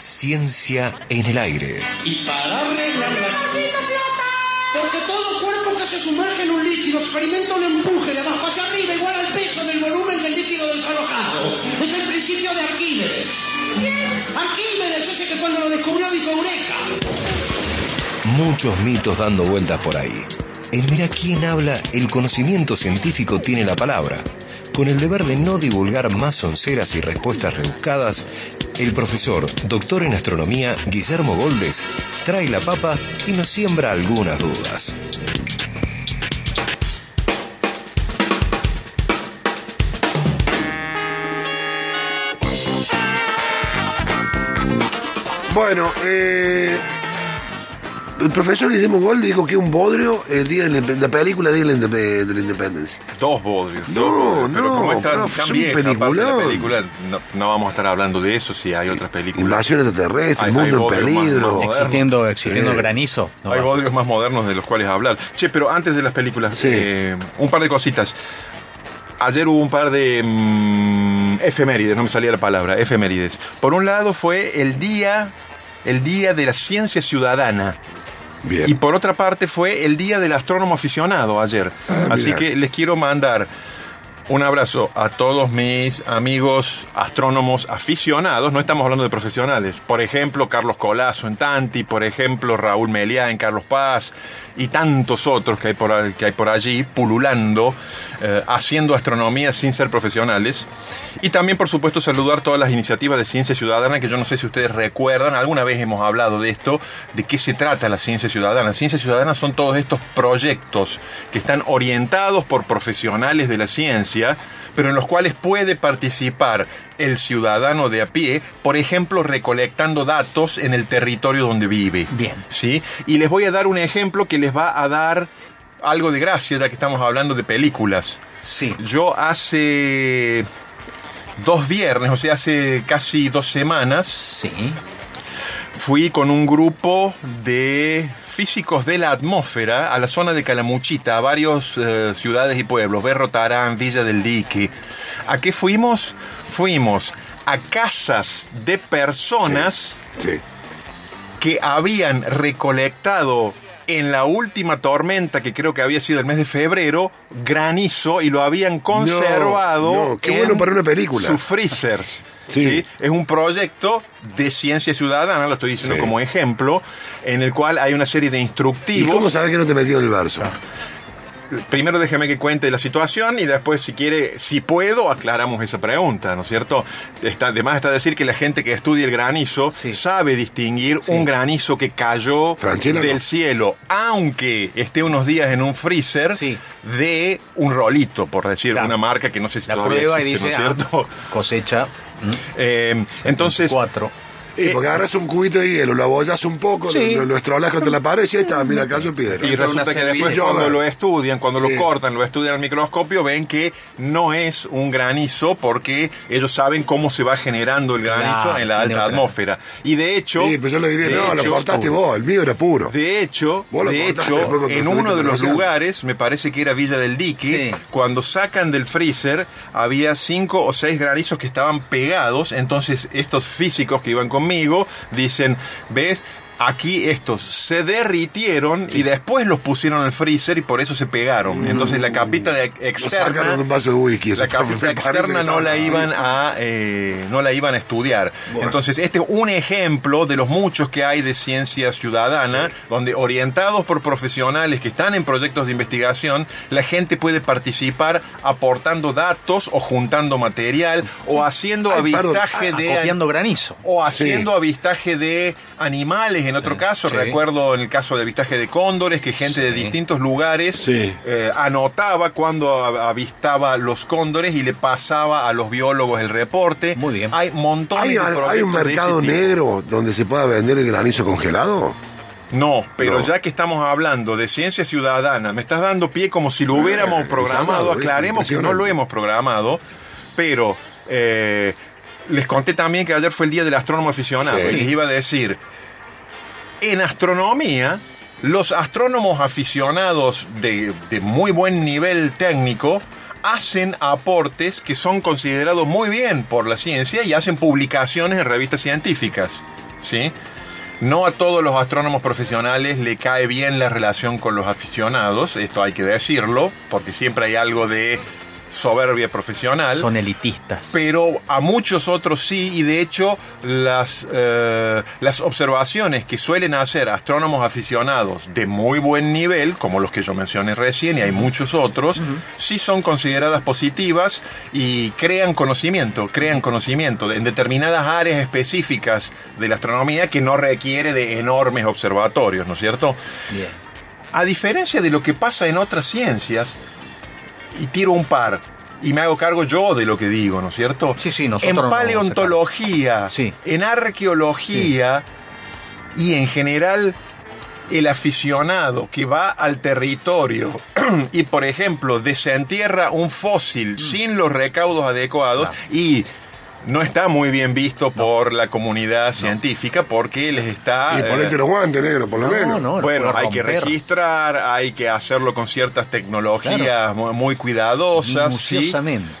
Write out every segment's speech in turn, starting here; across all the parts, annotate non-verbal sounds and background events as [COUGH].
Ciencia en el aire. Y para arreglarla. Porque todo cuerpo que se sumerge en un líquido experimenta un empuje de abajo hacia arriba igual al peso del volumen del líquido desalojado. Es el principio de Arquímedes. Arquímedes, ese que cuando lo descubrió dijo Eureka. Muchos mitos dando vueltas por ahí. En Mira quién habla, el conocimiento científico tiene la palabra. Con el deber de no divulgar más sonceras y respuestas rebuscadas, el profesor, doctor en astronomía, Guillermo Goldes, trae la papa y nos siembra algunas dudas. Bueno, eh, el profesor Guillermo Gold dijo que un bodrio el día de la, la película de la, de la Independencia. Dos bodrios. No, dos bodrios. Pero no, como está tan vieja de la película, no, no vamos a estar hablando de eso si hay otras películas. Invasión extraterrestre, Hay- el mundo hay en más- peligro. más modernos. Existiendo, existiendo Sí. granizo. no Hay va. bodrios más modernos de los cuales hablar. Che, pero antes de las películas, Sí. eh, un par de cositas. Ayer hubo un par de mm, efemérides, no me salía la palabra, efemérides. Por un lado fue el día, el día de la ciencia ciudadana. Bien. Y por otra parte fue el día del astrónomo aficionado ayer. Ah, Así mira. que les quiero mandar un abrazo a todos mis amigos astrónomos aficionados. No estamos hablando de profesionales. Por ejemplo, Carlos Colazo en Tanti, por ejemplo, Raúl Meliá en Carlos Paz y tantos otros que hay por, que hay por allí pululando, eh, haciendo astronomía sin ser profesionales. Y también, por supuesto, saludar todas las iniciativas de ciencia ciudadana que yo no sé si ustedes recuerdan, alguna vez hemos hablado de esto, de qué se trata la ciencia ciudadana. Ciencia ciudadana son todos estos proyectos que están orientados por profesionales de la ciencia, pero en los cuales puede participar el ciudadano de a pie, por ejemplo, recolectando datos en el territorio donde vive. Bien. ¿Sí? Y les voy a dar un ejemplo que les va a dar algo de gracia, ya que estamos hablando de películas. Sí. Yo hace dos viernes, o sea, hace casi dos semanas, Sí. fui con un grupo de físicos de la atmósfera a la zona de Calamuchita, a varias ciudades y pueblos, Berro Tarán, Villa del Dique. ¿A qué fuimos? Fuimos a casas de personas Sí. que habían recolectado en la última tormenta, que creo que había sido el mes de febrero, granizo y lo habían conservado no, qué bueno para una película. sus freezers. Sí. ¿sí? Es un proyecto de ciencia ciudadana, lo estoy diciendo Sí. como ejemplo, en el cual hay una serie de ¿Y instructivos. cómo sabes que no te metí en el verso? primero déjeme que cuente la situación y después, si quiere, si puedo, aclaramos esa pregunta, ¿no es cierto? Está, además está decir que la gente que estudia el granizo sabe distinguir un granizo que cayó del cielo, aunque esté unos días en un freezer, de un rolito, por decir, una marca que no sé si la todavía prueba existe, ¿no es ah, cierto? Cosecha. Eh, entonces... 4 Sí, porque agarras un cubito de hielo, lo abollas un poco, sí. lo, lo, estrolas contra la pared y ya está, mira, cayó piedra. Y resulta que después cuando lo estudian, cuando lo cortan, lo estudian al microscopio, ven que no es un granizo porque ellos saben cómo se va generando el granizo en la alta atmósfera. Y de hecho... Sí, pues yo le diría, no, lo cortaste vos, el mío era puro. De hecho, de hecho en uno de los lugares, me parece que era Villa del Dique, cuando sacan del freezer había cinco o seis granizos que estaban pegados, entonces estos físicos que iban conmigo dicen, ¿ves? Aquí estos se derritieron y después los pusieron en el freezer y por eso se pegaron. Entonces la capita de externa de un vaso de whisky. eso la capita externa no la iban a eh, no la iban a estudiar Bueno. entonces este es un ejemplo de los muchos que hay de ciencia ciudadana donde orientados por profesionales que están en proyectos de investigación la gente puede participar aportando datos o juntando material o haciendo Ay, perdón, avistaje de granizo. o haciendo avistaje de animales en otro caso. sí. Recuerdo en el caso de avistaje de cóndores que gente de distintos lugares Sí. eh, anotaba cuando avistaba los cóndores y le pasaba a los biólogos el reporte. Muy bien. Hay montones ¿Hay, de hay un de mercado tipo. negro donde se pueda vender el granizo congelado? No, pero No. ya que estamos hablando de ciencia ciudadana, me estás dando pie como si lo hubiéramos Eh, programado. exagerado, Aclaremos que no lo hemos programado, pero eh, les conté también que ayer fue el día del astrónomo aficionado. Sí. Y les iba a decir, en astronomía, los astrónomos aficionados de, muy buen nivel técnico hacen aportes que son considerados muy bien por la ciencia y hacen publicaciones en revistas científicas. ¿sí? No a todos los astrónomos profesionales le cae bien la relación con los aficionados, esto hay que decirlo, porque siempre hay algo de soberbia profesional. Son elitistas. Pero a muchos otros sí, y de hecho las, eh, las observaciones que suelen hacer astrónomos aficionados de muy buen nivel, como los que yo mencioné recién, y hay muchos otros, sí son consideradas positivas y crean conocimiento, crean conocimiento en determinadas áreas específicas de la astronomía que no requiere de enormes observatorios, ¿no es cierto? Bien. A diferencia de lo que pasa en otras ciencias, y tiro un par, y me hago cargo yo de lo que digo, ¿no es cierto? Sí, sí, nosotros En paleontología, Sí. en arqueología y en general el aficionado que va al territorio [CLEARS THROAT] y, por ejemplo, desentierra un fósil sin los recaudos adecuados Mm. Claro. y no está muy bien visto por la comunidad científica porque les está... Y eh, ponete los guantes, negro, por lo No, menos. bueno, hay que registrar, hay que hacerlo con ciertas tecnologías Claro. muy cuidadosas. ¿sí?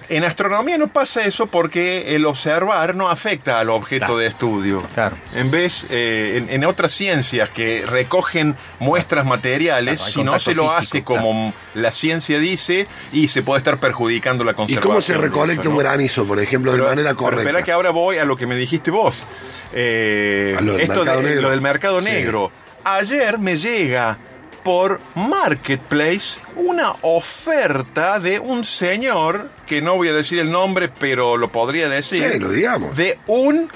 En astronomía no pasa eso porque el observar no afecta al objeto Claro. de estudio. Claro. En vez, eh, en, en otras ciencias que recogen muestras materiales, si no se lo físico, hace como la ciencia dice y se puede estar perjudicando la ¿Y conservación. cómo se recolecta eso, un ¿no? granizo, por ejemplo, Pero- de manera pero espera que ahora voy a lo que me dijiste vos. Eh, lo del esto mercado de- negro. lo del mercado Sí. negro. Ayer me llega por Marketplace una oferta de un señor, que no voy a decir el nombre, pero lo podría decir. Sí, lo digamos. De un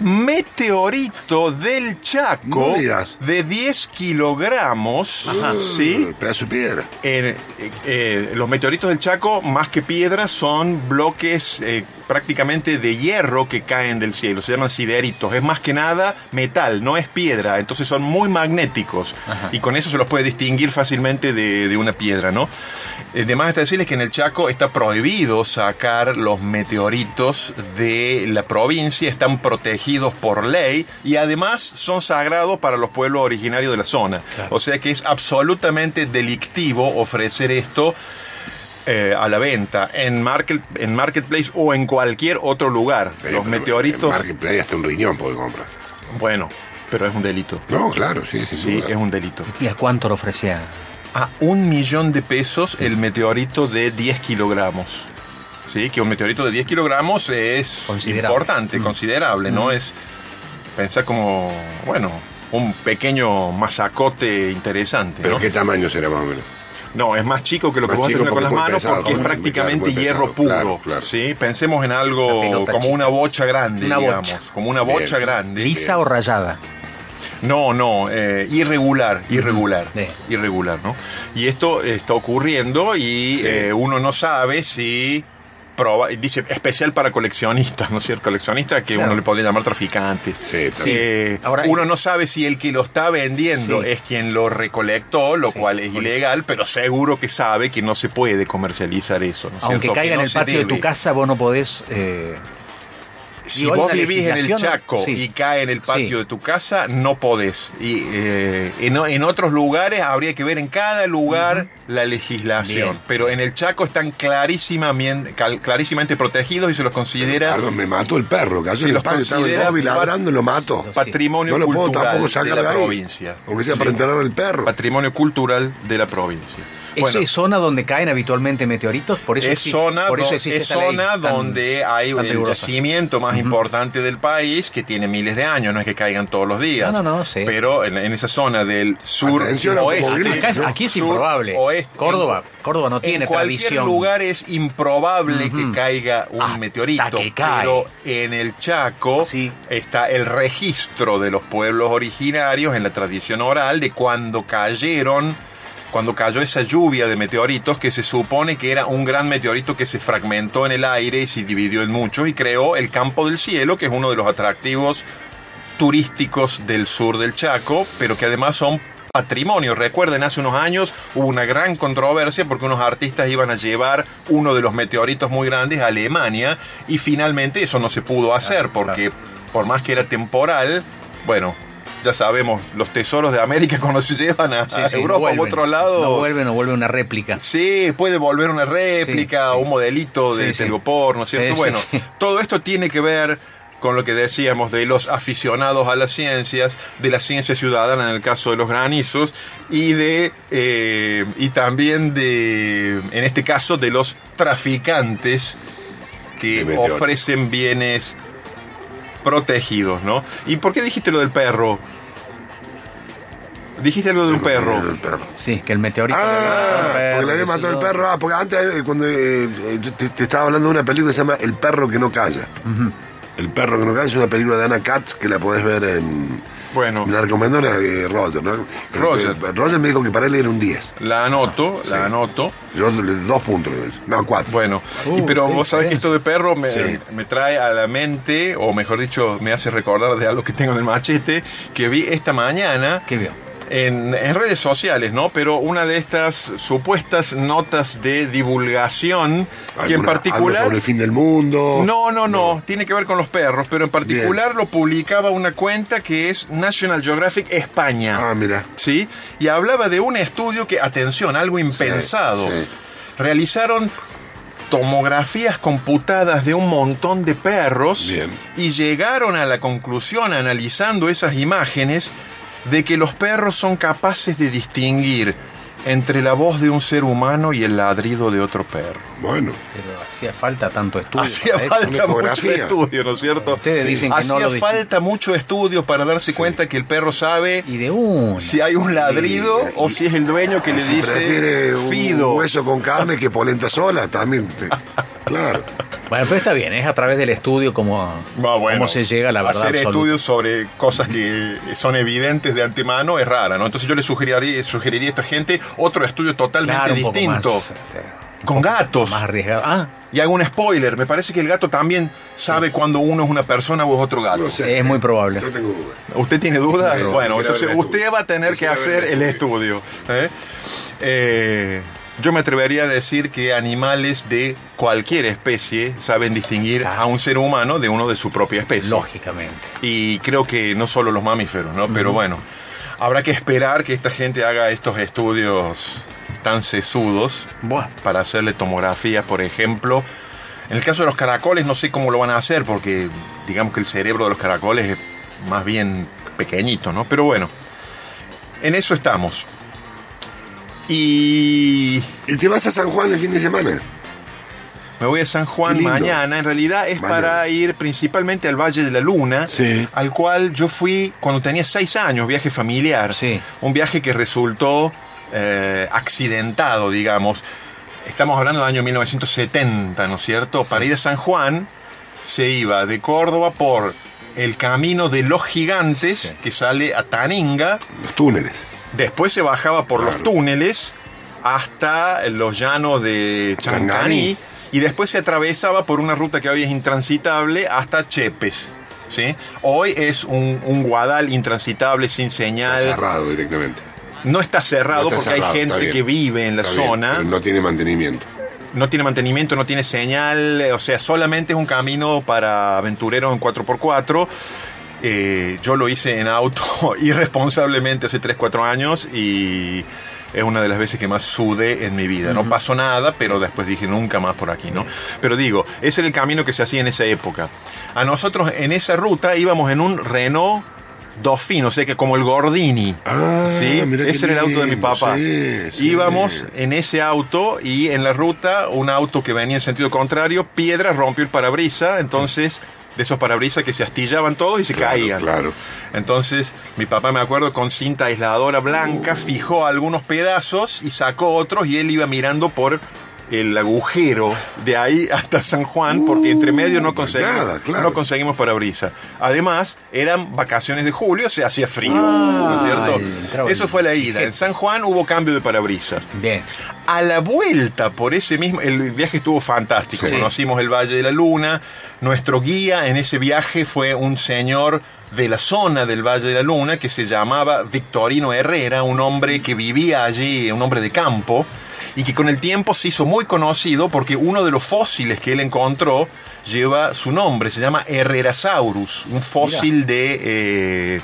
meteorito del Chaco No de 10 kilogramos. ¿sí? Uh, Pedazo de piedra. Eh, eh, eh, los meteoritos del Chaco, más que piedras, son bloques eh, prácticamente de hierro que caen del cielo. Se llaman sideritos. Es más que nada metal, no es piedra. Entonces son muy magnéticos. Y con eso se los puede distinguir fácilmente de, de una piedra, ¿no? Eh, de más está decirles que en el Chaco está prohibido sacar los meteoritos de la provincia. Están protegidos por ley. Y además son sagrados para los pueblos originarios de la zona. O sea que es absolutamente delictivo ofrecer esto eh, a la venta en, market, en Marketplace o en cualquier otro lugar. Sí, Los pero meteoritos, En Marketplace hasta un riñón puede comprar. bueno, pero es un delito. No, claro, sí, Sí, duda. es un delito. ¿Y a cuánto lo ofrecía? A un millón de pesos el meteorito de 10 kilogramos. Sí, que un meteorito de 10 kilogramos es Considerable. importante, Mm. considerable, ¿no? Es pensar como, bueno, un pequeño masacote interesante. ¿Pero ¿no? qué tamaño será más o menos? No, es más chico que lo que vos tenés con las manos pesado, porque es prácticamente claro, hierro pesado, puro. claro, claro. ¿sí? Pensemos en algo como chica. una bocha grande, Una digamos. bocha. Como una bocha Bien. grande. ¿Lisa o rayada? No, no, eh, irregular, irregular, Bien. irregular, ¿no? Y esto está ocurriendo y Sí. eh, uno no sabe si proba- dice especial para coleccionistas, ¿no es cierto? Coleccionistas que Claro. uno le podría llamar traficantes. Sí, Sí. Eh, Ahora- uno no sabe si el que lo está vendiendo Sí. es quien lo recolectó, lo Sí. cual es ilegal, pero seguro que sabe que no se puede comercializar eso. ¿no es Aunque cierto? caiga Que en no el patio de tu casa, vos no podés... eh, Si Digo, vos vivís en el Chaco sí. y cae en el patio Sí. de tu casa, no podés. Y eh, en, en otros lugares habría que ver en cada lugar la legislación. Bien. Pero en el Chaco están clarísimamente, cal- clarísimamente protegidos y se los considera Perdón, me mató el perro, que Sí, ayer el los padre estaba el considera Bobby ladrando y lo mato. patrimonio No lo puedo cultural de la de ahí. provincia. Aunque sea Sí. para enterrar al perro. Patrimonio cultural de la provincia. ¿Eso Bueno, es zona donde caen habitualmente meteoritos? Por eso es zona, por eso existe es zona tan- donde hay tan el rigurosa. yacimiento más importante del país que tiene miles de años, no es que caigan todos los días. No, no, no, sí. Pero en, en esa zona del sur Atención, oeste, automovilismo. Acá es- aquí es improbable. oeste, Córdoba, en- Córdoba no tiene en cualquier tradición. lugar es improbable que caiga un Hasta meteorito, que cae. pero en el Chaco Sí. está el registro de los pueblos originarios en la tradición oral de cuando cayeron cuando cayó esa lluvia de meteoritos que se supone que era un gran meteorito que se fragmentó en el aire y se dividió en muchos y creó el campo del cielo, que es uno de los atractivos turísticos del sur del Chaco, pero que además son patrimonio. Recuerden, hace unos años hubo una gran controversia porque unos artistas iban a llevar uno de los meteoritos muy grandes a Alemania y finalmente eso no se pudo hacer porque por más que era temporal, bueno, ya sabemos, los tesoros de América [LAUGHS] cuando se llevan a, Sí, a sí, Europa vuelven. u otro lado... No vuelven o vuelve una réplica. Sí, puede volver una réplica Sí, un modelito de Sí, sí. telgopor, ¿no es cierto? Bueno, sí. todo esto tiene que ver con lo que decíamos de los aficionados a las ciencias, de la ciencia ciudadana en el caso de los granizos, y de eh, y también de, en este caso, de los traficantes que ofrecen bienes protegidos, ¿no? ¿Y por qué dijiste lo del perro? Dijiste algo de un perro. Sí, que el meteorito. le mató Ah, perro, porque le había matado el perro. Ah, porque antes, eh, cuando eh, eh, yo te, te estaba hablando de una película que se llama El perro que no calla. El perro que no calla es una película de Anna Katz que la podés ver en. Bueno, la recomendó eh, Roger, ¿no? Roger. Eh, Roger me dijo que para él era un 10. la anoto, la Sí. anoto. Yo le dos puntos. No, cuatro. Bueno, Uh, y pero qué vos sabés que esto de perro me, Sí. me trae a la mente, o mejor dicho, me hace recordar de algo que tengo en el machete, que vi esta mañana ¿Qué vio? En, en redes sociales, ¿no? Pero una de estas supuestas notas de divulgación, que en algo particular... sobre el fin del mundo. No, no, no, tiene que ver con los perros, pero en particular lo publicaba una cuenta que es National Geographic España. Ah, mira. ¿sí? Y hablaba de un estudio que, atención, algo impensado. sí. Realizaron tomografías computadas de un montón de perros Bien. y llegaron a la conclusión, analizando esas imágenes, de que los perros son capaces de distinguir entre la voz de un ser humano y el ladrido de otro perro. Bueno. Pero hacía falta tanto estudio. Hacía eso. falta mucho estudio, ¿no es cierto? Ustedes dicen que no Hacía falta mucho estudio para darse cuenta que el perro sabe Y de si hay un ladrido Y- o si es el dueño que le Si prefiere dice un fido. hueso con carne que polenta sola, también. [LAUGHS] claro. Bueno, pero está bien, es a través del estudio como, Ah, bueno, cómo se llega a la verdad. Hacer absoluta. estudios sobre cosas que son evidentes de antemano es rara, ¿no? Entonces yo le sugeriría, sugeriría a esta gente otro estudio totalmente Claro, distinto. más, este, con gatos. más arriesgado. Ah, Y hago un spoiler, me parece que el gato también sabe cuando uno es una persona o es otro gato. No sé. es muy probable. Yo tengo dudas. ¿Usted tiene dudas? No, bueno, entonces usted va a tener que hacer el el estudio. ¿eh? Eh, yo me atrevería a decir que animales de cualquier especie saben distinguir Claro. a un ser humano de uno de su propia especie. Lógicamente. Y creo que no solo los mamíferos, ¿no? Pero bueno, habrá que esperar que esta gente haga estos estudios tan sesudos Bueno, para hacerle tomografías, por ejemplo. En el caso de los caracoles no sé cómo lo van a hacer porque digamos que el cerebro de los caracoles es más bien pequeñito, ¿no? Pero bueno, en eso estamos. Y ¿Y te vas a San Juan el fin de semana? me voy a San Juan mañana. En realidad es Mañana. para ir principalmente al Valle de la Luna, Sí. al cual yo fui cuando tenía seis años, viaje familiar. Sí. Un viaje que resultó eh, accidentado, digamos. Estamos hablando del año 1970, ¿no es cierto? Para ir a San Juan se iba de Córdoba por el camino de los gigantes Sí. que sale a Taninga. Los túneles. Después se bajaba por los túneles hasta los llanos de Chancaní y después se atravesaba por una ruta que hoy es intransitable hasta Chepes. ¿sí? Hoy es un, un guadal intransitable sin Está señal. cerrado directamente. No está cerrado No está porque cerrado, hay está gente que vive en la Está bien, zona. pero no tiene mantenimiento. no tiene mantenimiento, no tiene señal, o sea, solamente es un camino para aventureros en 4x4. Eh, yo lo hice en auto [LAUGHS] irresponsablemente hace 3, 4 años y es una de las veces que más sudé en mi vida. No pasó nada, pero después dije nunca más por aquí, ¿no? Pero digo, ese era el camino que se hacía en esa época. A nosotros en esa ruta íbamos en un Renault Dauphine, o sea que como el Gordini. Ah, ¿sí? Ese era el auto de mi papá. sí, sí. Íbamos en ese auto y en la ruta un auto que venía en sentido contrario, piedra rompió el parabrisa, entonces de esos parabrisas que se astillaban todos y se Claro, caían. claro. Entonces mi papá me acuerdo con cinta aisladora blanca fijó algunos pedazos y sacó otros y él iba mirando por el agujero de ahí hasta San Juan porque entre medio no conseguimos nada, claro. no conseguimos parabrisa. Además, eran vacaciones de julio, se hacía frío, ¿no es cierto? el- entraba Eso fue la ida. En San Juan hubo cambio de parabrisas. bien. A la vuelta por ese mismo, el viaje estuvo fantástico. Sí. Conocimos el Valle de la Luna. Nuestro guía en ese viaje fue un señor de la zona del Valle de la Luna que se llamaba Victorino Herrera, un hombre que vivía allí, un hombre de campo, y que con el tiempo se hizo muy conocido porque uno de los fósiles que él encontró lleva su nombre, se llama Herrerasaurus, un fósil de... eh,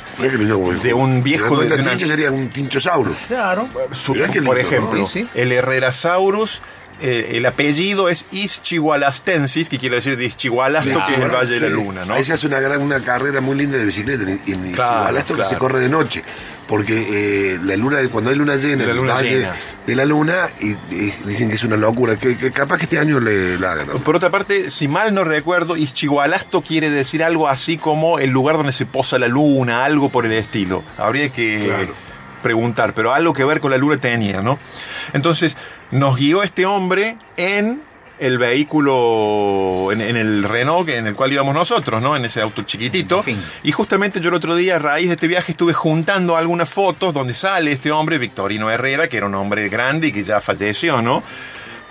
De un viejo de de- una- tincho sería un tinchosaurus. Claro. su- Mirá qué por lindo, ejemplo, ¿no? Sí, sí. el Herrerasaurus eh, el apellido es Ischigualastensis, que quiere decir de Ischigualasto, que es el Valle de la. Luna, ¿no? Ahí se hace una, gran, una carrera muy linda de bicicleta en, en Claro, Chihuahua, esto que claro. se corre de noche. Porque eh, la luna, cuando hay luna llena, La en el luna valle llena. de la luna, y, y dicen que es una locura, que, que capaz que este año le la hagan. ¿no? Por otra parte, si mal no recuerdo, Ischigualasto quiere decir algo así como el lugar donde se posa la luna, algo por el estilo. Habría que Claro. preguntar, pero algo que ver con la luna tenía, ¿no? Entonces, nos guió este hombre en el vehículo, en, en el Renault en el cual íbamos nosotros, ¿no? En ese auto chiquitito. Fin. Y justamente yo el otro día, a raíz de este viaje, estuve juntando algunas fotos donde sale este hombre, Victorino Herrera, que era un hombre grande y que ya falleció, ¿no?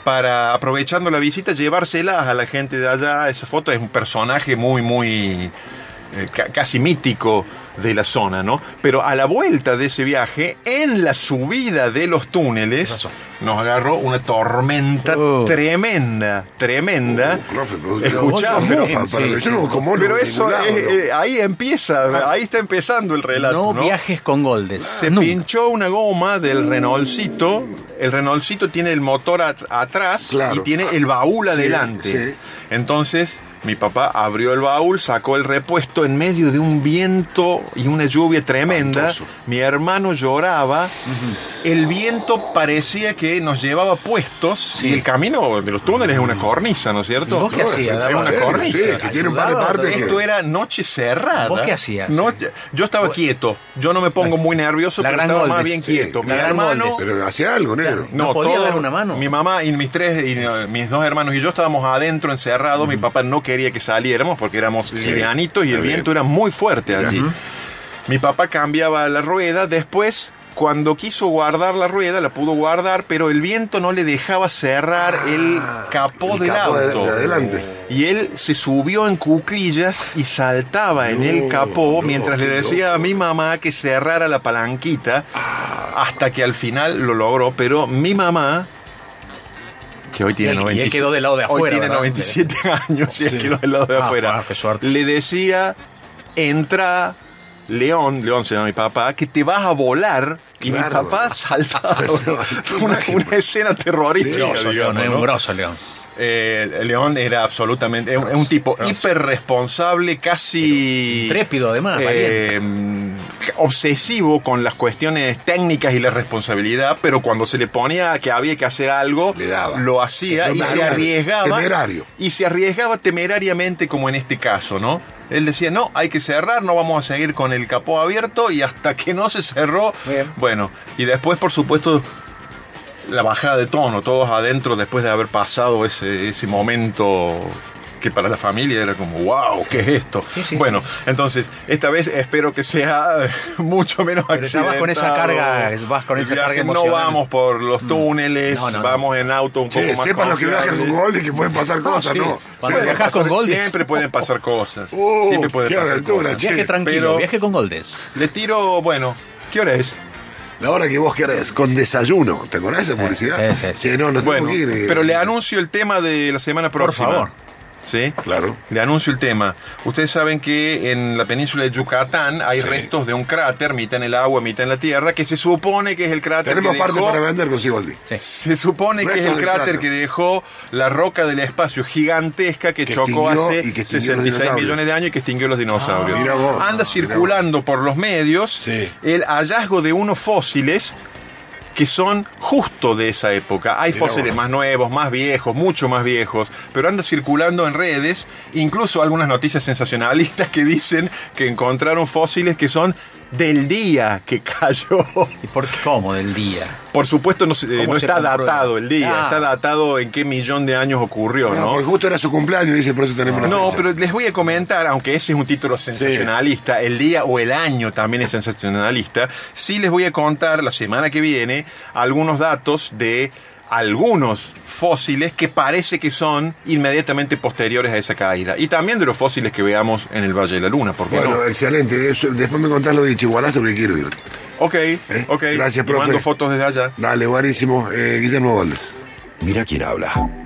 Para, aprovechando la visita, llevárselas a la gente de allá. Esa foto es un personaje muy, muy, eh, ca- casi mítico de la zona, ¿no? Pero a la vuelta de ese viaje, en la subida de los túneles, nos agarró una tormenta Uh. tremenda, tremenda. Uh, Escuchá, pero, bien, sí. no como eso ningún lado, es, ¿no? eh, ahí empieza, ahí está empezando el relato, No, ¿no? viajes con Goldes. Se Nunca. pinchó una goma del Renaultcito. El Renaultcito tiene el motor at- atrás Claro. y tiene el baúl Sí, adelante. sí. Entonces, mi papá abrió el baúl, sacó el repuesto en medio de un viento y una lluvia tremenda. Mi hermano lloraba. El viento parecía que nos llevaba puestos. Y el camino de los túneles es una cornisa, ¿no es cierto? ¿Y vos qué No, hacías? es una cornisa. sí, que tiene un par de Ayudaba, partes. Esto era noche cerrada. ¿Vos qué hacías? No, yo estaba quieto. Yo no me pongo muy nervioso, la pero gran estaba más bien quieto. Mi hermano. Goldes. Pero hacía algo, negro. ¿No podía dar una mano? Mi mamá y mis tres, y mis dos hermanos y yo estábamos adentro encerrados. Mi papá no quería que saliéramos porque éramos livianitos y el bien. viento era muy fuerte allí. Mi papá cambiaba la rueda. Después, cuando quiso guardar la rueda, la pudo guardar, pero el viento no le dejaba cerrar el capó Ah, el del capó de- auto. de adelante. Y él se subió en cuclillas y saltaba en el capó no, mientras le decía a mi mamá que cerrara la palanquita hasta que al final lo logró. Pero mi mamá, que hoy tiene Y él- y él 97 quedó del lado de hoy afuera, tiene ¿verdad? 97 años y él quedó del lado de Ah, afuera. bueno, qué suerte. Le decía, entra León, León se llama mi papá, que te vas a volar. Y mi Claro. papá saltaba. [LAUGHS] Fue una, escena terrorífica. Grosso, digamos, León, es ¿no? un grosso, León. Eh, León era absolutamente es un, tipo hiper responsable, casi Intrépido, además, eh, obsesivo con las cuestiones técnicas y la responsabilidad, pero cuando se le ponía que había que hacer algo, Le daba. lo hacía y se arriesgaba Temerario. y se arriesgaba temerariamente como en este caso, ¿no? Él decía, no, hay que cerrar, no vamos a seguir con el capó abierto y hasta que no se cerró, Bien. bueno, y después por supuesto la bajada de tono, todos adentro después de haber pasado ese, ese momento que para la familia era como, wow, ¿qué es esto? Sí, sí. bueno, entonces, esta vez espero que sea [LAUGHS] mucho menos Pero ya vas con esa accidentado. carga, vas con esa viaje carga No emocional. vamos por los túneles, No, no, no. vamos en auto un poco más sepan los que viajan con. Golden que pueden pasar cosas, sí. ¿no? Cuando viajas con Goldes. Siempre pueden pasar cosas. Uh, siempre pueden qué pasar aventura, cosas. che. Viaje tranquilo, Pero- viaje con Goldes. Le tiro, bueno, ¿qué hora es? La hora que vos querés, con desayuno. ¿Te acordás de esa publicidad? sí, sí, sí. Che, no, no Bueno, tengo que ir. eh. pero le anuncio el tema de la semana Por próxima. favor. ¿Sí? Claro. Le anuncio el tema. Ustedes saben que en la península de Yucatán hay Sí. restos de un cráter, mitad en el agua, mitad en la tierra, que se supone que es el cráter Tenemos que parte dejó... para vender con Sigoldi. Sí. Se supone que es el cráter cráter. que dejó la roca del espacio gigantesca que, Que chocó hace y que extinguió los 66 dinosaurios. millones de años y que extinguió los dinosaurios. Ah, mira vos, Anda mira circulando por los medios Sí. el hallazgo de unos fósiles que son justo de esa época. Hay Mira fósiles vos. más nuevos, más viejos, mucho más viejos, pero anda circulando en redes, incluso algunas noticias sensacionalistas que dicen que encontraron fósiles que son del día que [LAUGHS] cayó. ¿Y por qué? ¿Cómo? Del día. Por supuesto, no, eh, ¿Cómo no se está comprueba? datado el día, Ah. está datado en qué millón de años ocurrió, No, ¿no? porque justo era su cumpleaños, dice, por eso tenemos No, fecha. pero les voy a comentar, aunque ese es un título sensacionalista, el día o el año también es sensacionalista, sí les voy a contar la semana que viene algunos datos de algunos fósiles que parece que son inmediatamente posteriores a esa caída. Y también de los fósiles que veamos en el Valle de la Luna, ¿por qué Bueno, no? excelente. Eso- después me contás lo de Chihuahua porque quiero ir. Ok, ok. Gracias, Y mando profe. fotos desde allá. Dale, buenísimo. Eh, Guillermo Valdés. Mira quién habla.